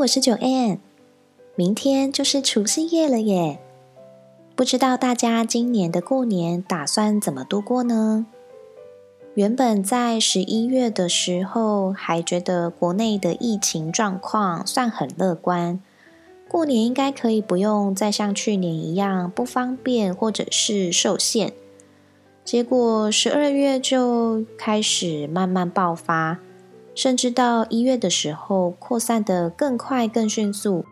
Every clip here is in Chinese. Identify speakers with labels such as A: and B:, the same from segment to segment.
A: 我是九 N，明天就是除夕夜了耶！不知道大家今年的过年打算怎么度过呢？原本在十一月的时候还觉得国内的疫情状况算很乐观，过年应该可以不用再像去年一样不方便或者是受限。结果十二月就开始慢慢爆发。甚至到一月的时候，扩散的更快、更迅速。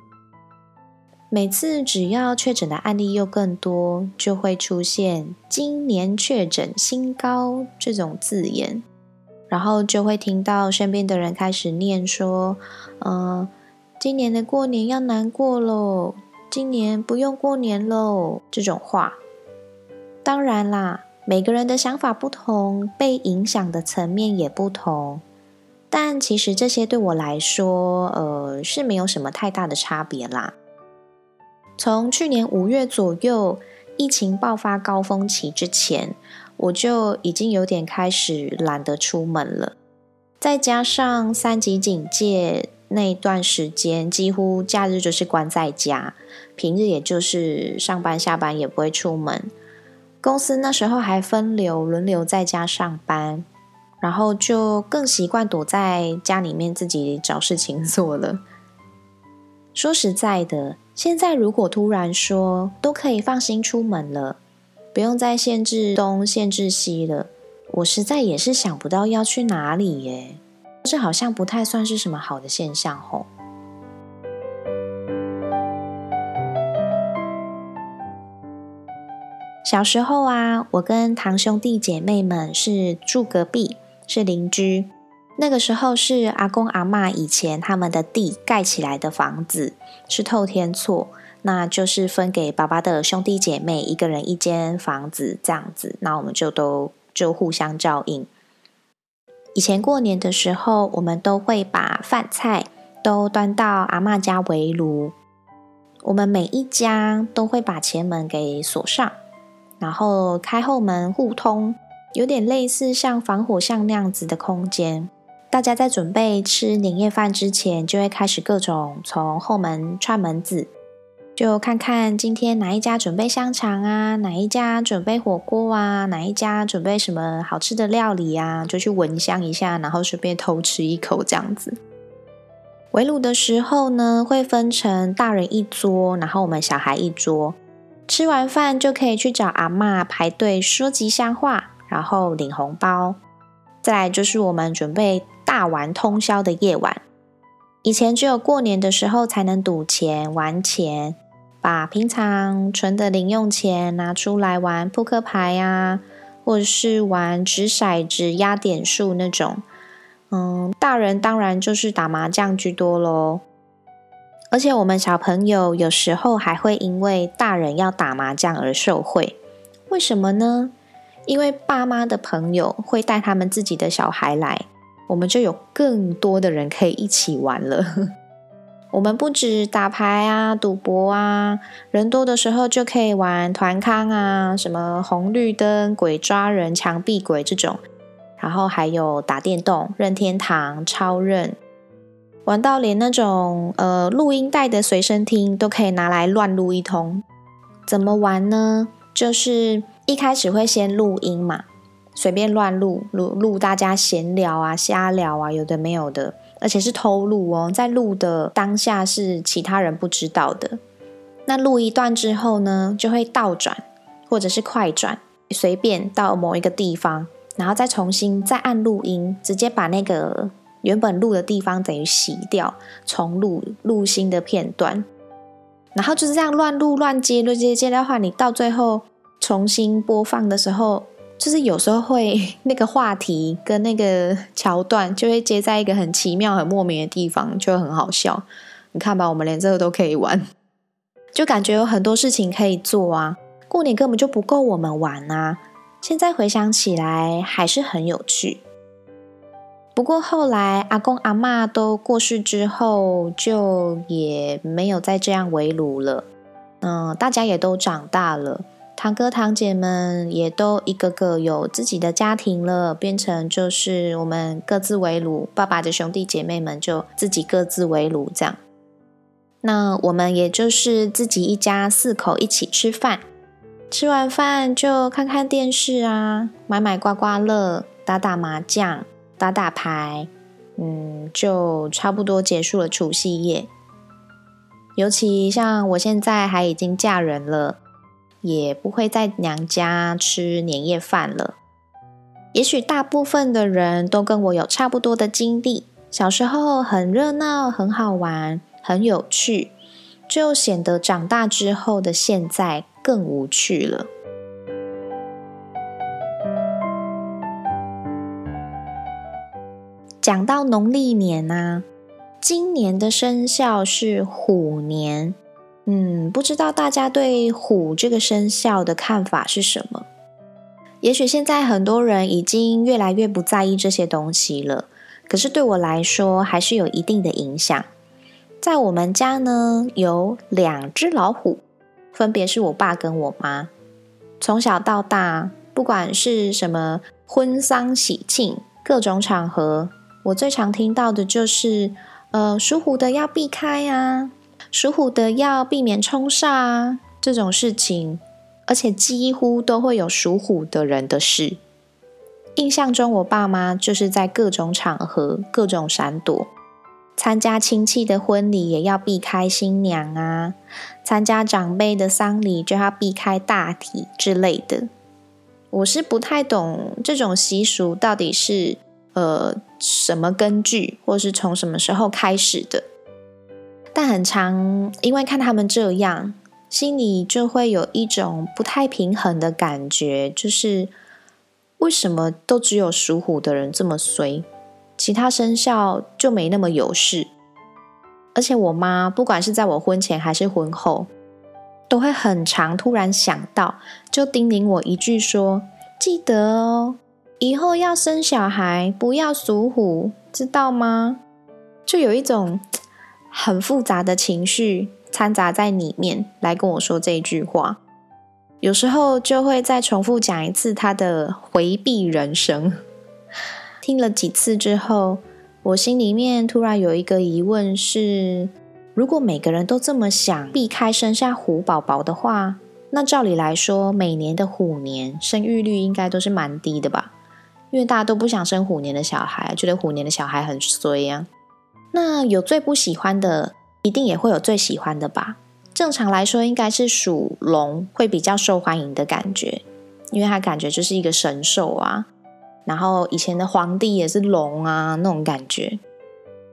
A: 每次只要确诊的案例又更多，就会出现“今年确诊新高”这种字眼，然后就会听到身边的人开始念说：“嗯，今年的过年要难过喽，今年不用过年喽。”这种话。当然啦，每个人的想法不同，被影响的层面也不同。但其实这些对我来说，呃，是没有什么太大的差别啦。从去年五月左右疫情爆发高峰期之前，我就已经有点开始懒得出门了。再加上三级警戒那段时间，几乎假日就是关在家，平日也就是上班下班也不会出门。公司那时候还分流轮流在家上班。然后就更习惯躲在家里面自己找事情做了。说实在的，现在如果突然说都可以放心出门了，不用再限制东限制西了，我实在也是想不到要去哪里耶。这好像不太算是什么好的现象吼。小时候啊，我跟堂兄弟姐妹们是住隔壁。是邻居，那个时候是阿公阿妈以前他们的地盖起来的房子，是透天厝，那就是分给爸爸的兄弟姐妹一个人一间房子这样子，那我们就都就互相照应。以前过年的时候，我们都会把饭菜都端到阿妈家围炉，我们每一家都会把前门给锁上，然后开后门互通。有点类似像防火巷那样子的空间，大家在准备吃年夜饭之前，就会开始各种从后门串门子，就看看今天哪一家准备香肠啊，哪一家准备火锅啊，哪一家准备什么好吃的料理啊，就去闻香一下，然后顺便偷吃一口这样子。围炉的时候呢，会分成大人一桌，然后我们小孩一桌，吃完饭就可以去找阿妈排队说吉祥话。然后领红包，再来就是我们准备大玩通宵的夜晚。以前只有过年的时候才能赌钱玩钱，把平常存的零用钱拿出来玩扑克牌呀，或者是玩掷骰子压点数那种。嗯，大人当然就是打麻将居多喽。而且我们小朋友有时候还会因为大人要打麻将而受贿，为什么呢？因为爸妈的朋友会带他们自己的小孩来，我们就有更多的人可以一起玩了。我们不止打牌啊、赌博啊，人多的时候就可以玩团康啊，什么红绿灯、鬼抓人、墙壁鬼这种，然后还有打电动、任天堂、超任，玩到连那种呃录音带的随身听都可以拿来乱录一通。怎么玩呢？就是。一开始会先录音嘛，随便乱录录录大家闲聊啊、瞎聊啊，有的没有的，而且是偷录哦，在录的当下是其他人不知道的。那录一段之后呢，就会倒转或者是快转，随便到某一个地方，然后再重新再按录音，直接把那个原本录的地方等于洗掉，重录录新的片段。然后就是这样乱录乱接，乱接接的话，你到最后重新播放的时候，就是有时候会 那个话题跟那个桥段就会接在一个很奇妙、很莫名的地方，就很好笑。你看吧，我们连这个都可以玩，就感觉有很多事情可以做啊。过年根本就不够我们玩啊！现在回想起来还是很有趣。不过后来阿公阿妈都过世之后，就也没有再这样围炉了。嗯，大家也都长大了，堂哥堂姐们也都一个个有自己的家庭了，变成就是我们各自为炉，爸爸的兄弟姐妹们就自己各自为炉这样。那我们也就是自己一家四口一起吃饭，吃完饭就看看电视啊，买买刮刮乐，打打麻将。打打牌，嗯，就差不多结束了除夕夜。尤其像我现在还已经嫁人了，也不会在娘家吃年夜饭了。也许大部分的人都跟我有差不多的经历，小时候很热闹、很好玩、很有趣，就显得长大之后的现在更无趣了。讲到农历年啊，今年的生肖是虎年。嗯，不知道大家对虎这个生肖的看法是什么？也许现在很多人已经越来越不在意这些东西了，可是对我来说还是有一定的影响。在我们家呢，有两只老虎，分别是我爸跟我妈。从小到大，不管是什么婚丧喜庆，各种场合。我最常听到的就是，呃，属虎的要避开啊，属虎的要避免冲煞啊，这种事情，而且几乎都会有属虎的人的事。印象中，我爸妈就是在各种场合各种闪躲，参加亲戚的婚礼也要避开新娘啊，参加长辈的丧礼就要避开大体之类的。我是不太懂这种习俗到底是。呃，什么根据，或是从什么时候开始的？但很长，因为看他们这样，心里就会有一种不太平衡的感觉，就是为什么都只有属虎的人这么衰，其他生肖就没那么有事？而且我妈不管是在我婚前还是婚后，都会很长突然想到，就叮咛我一句说：“记得哦。”以后要生小孩，不要属虎，知道吗？就有一种很复杂的情绪掺杂在里面，来跟我说这句话。有时候就会再重复讲一次他的回避人生。听了几次之后，我心里面突然有一个疑问：是如果每个人都这么想避开生下虎宝宝的话，那照理来说，每年的虎年生育率应该都是蛮低的吧？因为大家都不想生虎年的小孩，觉得虎年的小孩很衰呀。那有最不喜欢的，一定也会有最喜欢的吧？正常来说，应该是属龙会比较受欢迎的感觉，因为他感觉就是一个神兽啊。然后以前的皇帝也是龙啊，那种感觉。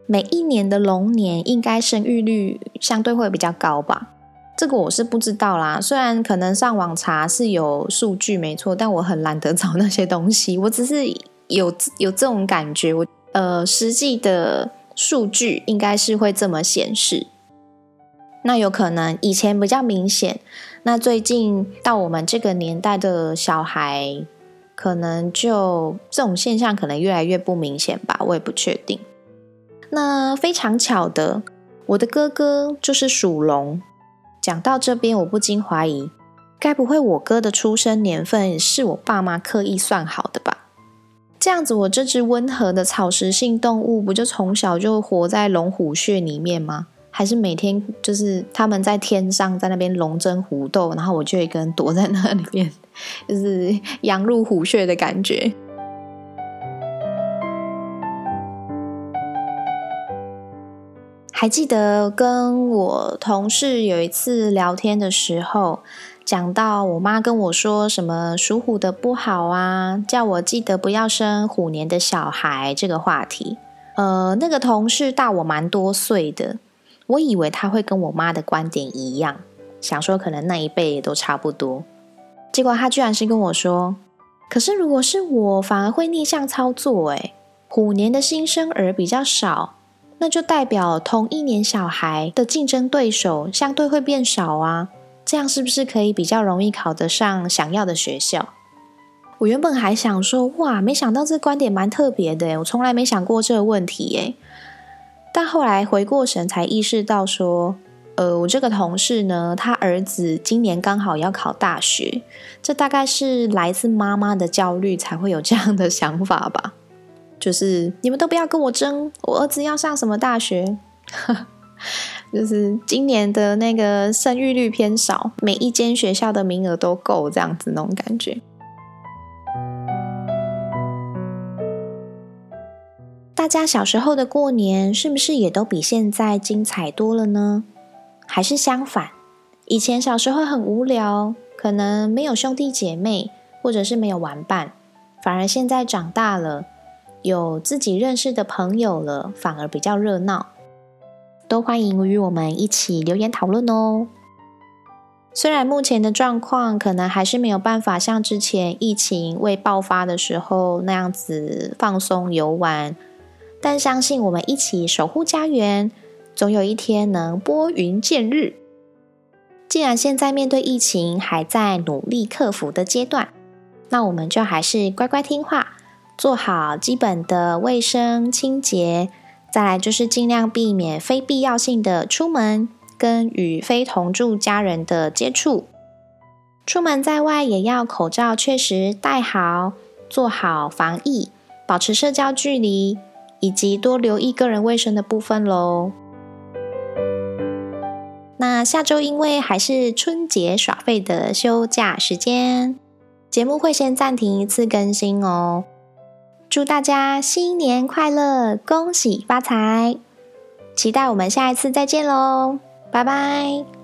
A: 每一年的龙年，应该生育率相对会比较高吧？这个我是不知道啦，虽然可能上网查是有数据没错，但我很懒得找那些东西。我只是有有这种感觉，我呃实际的数据应该是会这么显示。那有可能以前比较明显，那最近到我们这个年代的小孩，可能就这种现象可能越来越不明显吧，我也不确定。那非常巧的，我的哥哥就是属龙。讲到这边，我不禁怀疑，该不会我哥的出生年份是我爸妈刻意算好的吧？这样子，我这只温和的草食性动物，不就从小就活在龙虎穴里面吗？还是每天就是他们在天上在那边龙争虎斗，然后我就一个人躲在那里面，就是羊入虎穴的感觉。还记得跟我同事有一次聊天的时候，讲到我妈跟我说什么属虎的不好啊，叫我记得不要生虎年的小孩这个话题。呃，那个同事大我蛮多岁的，我以为他会跟我妈的观点一样，想说可能那一辈也都差不多。结果他居然是跟我说：“可是如果是我，反而会逆向操作。诶，虎年的新生儿比较少，那就代表同一年小孩的竞争对手相对会变少啊。这样是不是可以比较容易考得上想要的学校？”我原本还想说：“哇，没想到这观点蛮特别的，我从来没想过这个问题。”耶，但后来回过神，才意识到说。呃，我这个同事呢，他儿子今年刚好要考大学，这大概是来自妈妈的焦虑才会有这样的想法吧。就是你们都不要跟我争，我儿子要上什么大学？就是今年的那个生育率偏少，每一间学校的名额都够，这样子那种感觉。大家小时候的过年是不是也都比现在精彩多了呢？还是相反，以前小时候很无聊，可能没有兄弟姐妹，或者是没有玩伴，反而现在长大了，有自己认识的朋友了，反而比较热闹。都欢迎与我们一起留言讨论哦。虽然目前的状况可能还是没有办法像之前疫情未爆发的时候那样子放松游玩，但相信我们一起守护家园。总有一天能拨云见日。既然现在面对疫情还在努力克服的阶段，那我们就还是乖乖听话，做好基本的卫生清洁。再来就是尽量避免非必要性的出门，跟与非同住家人的接触。出门在外也要口罩确实戴好，做好防疫，保持社交距离，以及多留意个人卫生的部分喽。那下周因为还是春节耍废的休假时间，节目会先暂停一次更新哦。祝大家新年快乐，恭喜发财！期待我们下一次再见喽，拜拜。